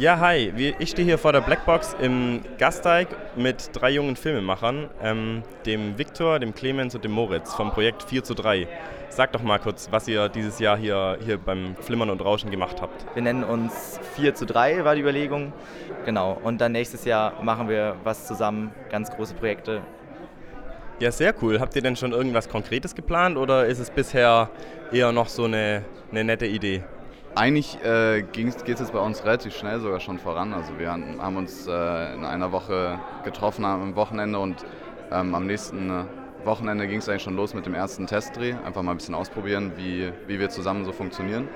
Ja, hi. Ich stehe hier vor der Blackbox im Gasteig mit drei jungen Filmemachern, ähm, dem Viktor, dem Clemens und dem Moritz vom Projekt 4 zu 3. Sag doch mal kurz, was ihr dieses Jahr hier, hier beim Flimmern und Rauschen gemacht habt. Wir nennen uns 4 zu 3, war die Überlegung. Genau. Und dann nächstes Jahr machen wir was zusammen, ganz große Projekte. Ja, sehr cool. Habt ihr denn schon irgendwas Konkretes geplant oder ist es bisher eher noch so eine, eine nette Idee? Eigentlich äh, geht es jetzt bei uns relativ schnell sogar schon voran. Also wir haben uns äh, in einer Woche getroffen am Wochenende und ähm, am nächsten Wochenende ging es eigentlich schon los mit dem ersten Testdreh. Einfach mal ein bisschen ausprobieren, wie, wie wir zusammen so funktionieren.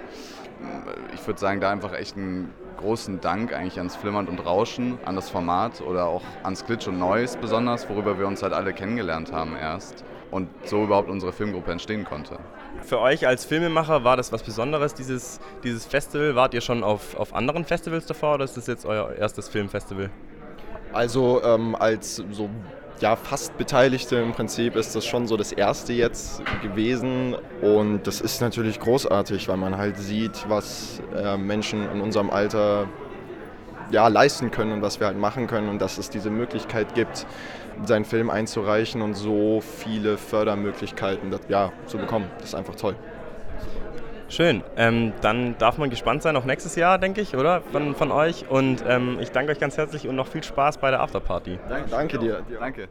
Ich würde sagen, da einfach echt einen großen Dank eigentlich ans Flimmern und Rauschen, an das Format oder auch ans Glitch und Noise besonders, worüber wir uns halt alle kennengelernt haben erst und so überhaupt unsere Filmgruppe entstehen konnte. Für euch als Filmemacher war das was Besonderes, dieses, dieses Festival? Wart ihr schon auf, auf anderen Festivals davor oder ist das jetzt euer erstes Filmfestival? Also ähm, als so ja, fast Beteiligte im Prinzip ist das schon so das erste jetzt gewesen und das ist natürlich großartig, weil man halt sieht, was äh, Menschen in unserem Alter ja, leisten können und was wir halt machen können und dass es diese Möglichkeit gibt, seinen Film einzureichen und so viele Fördermöglichkeiten das, ja, zu bekommen. Das ist einfach toll. Schön. Ähm, dann darf man gespannt sein auf nächstes Jahr, denke ich, oder? Von, von euch. Und ähm, ich danke euch ganz herzlich und noch viel Spaß bei der Afterparty. Danke, danke dir. Danke.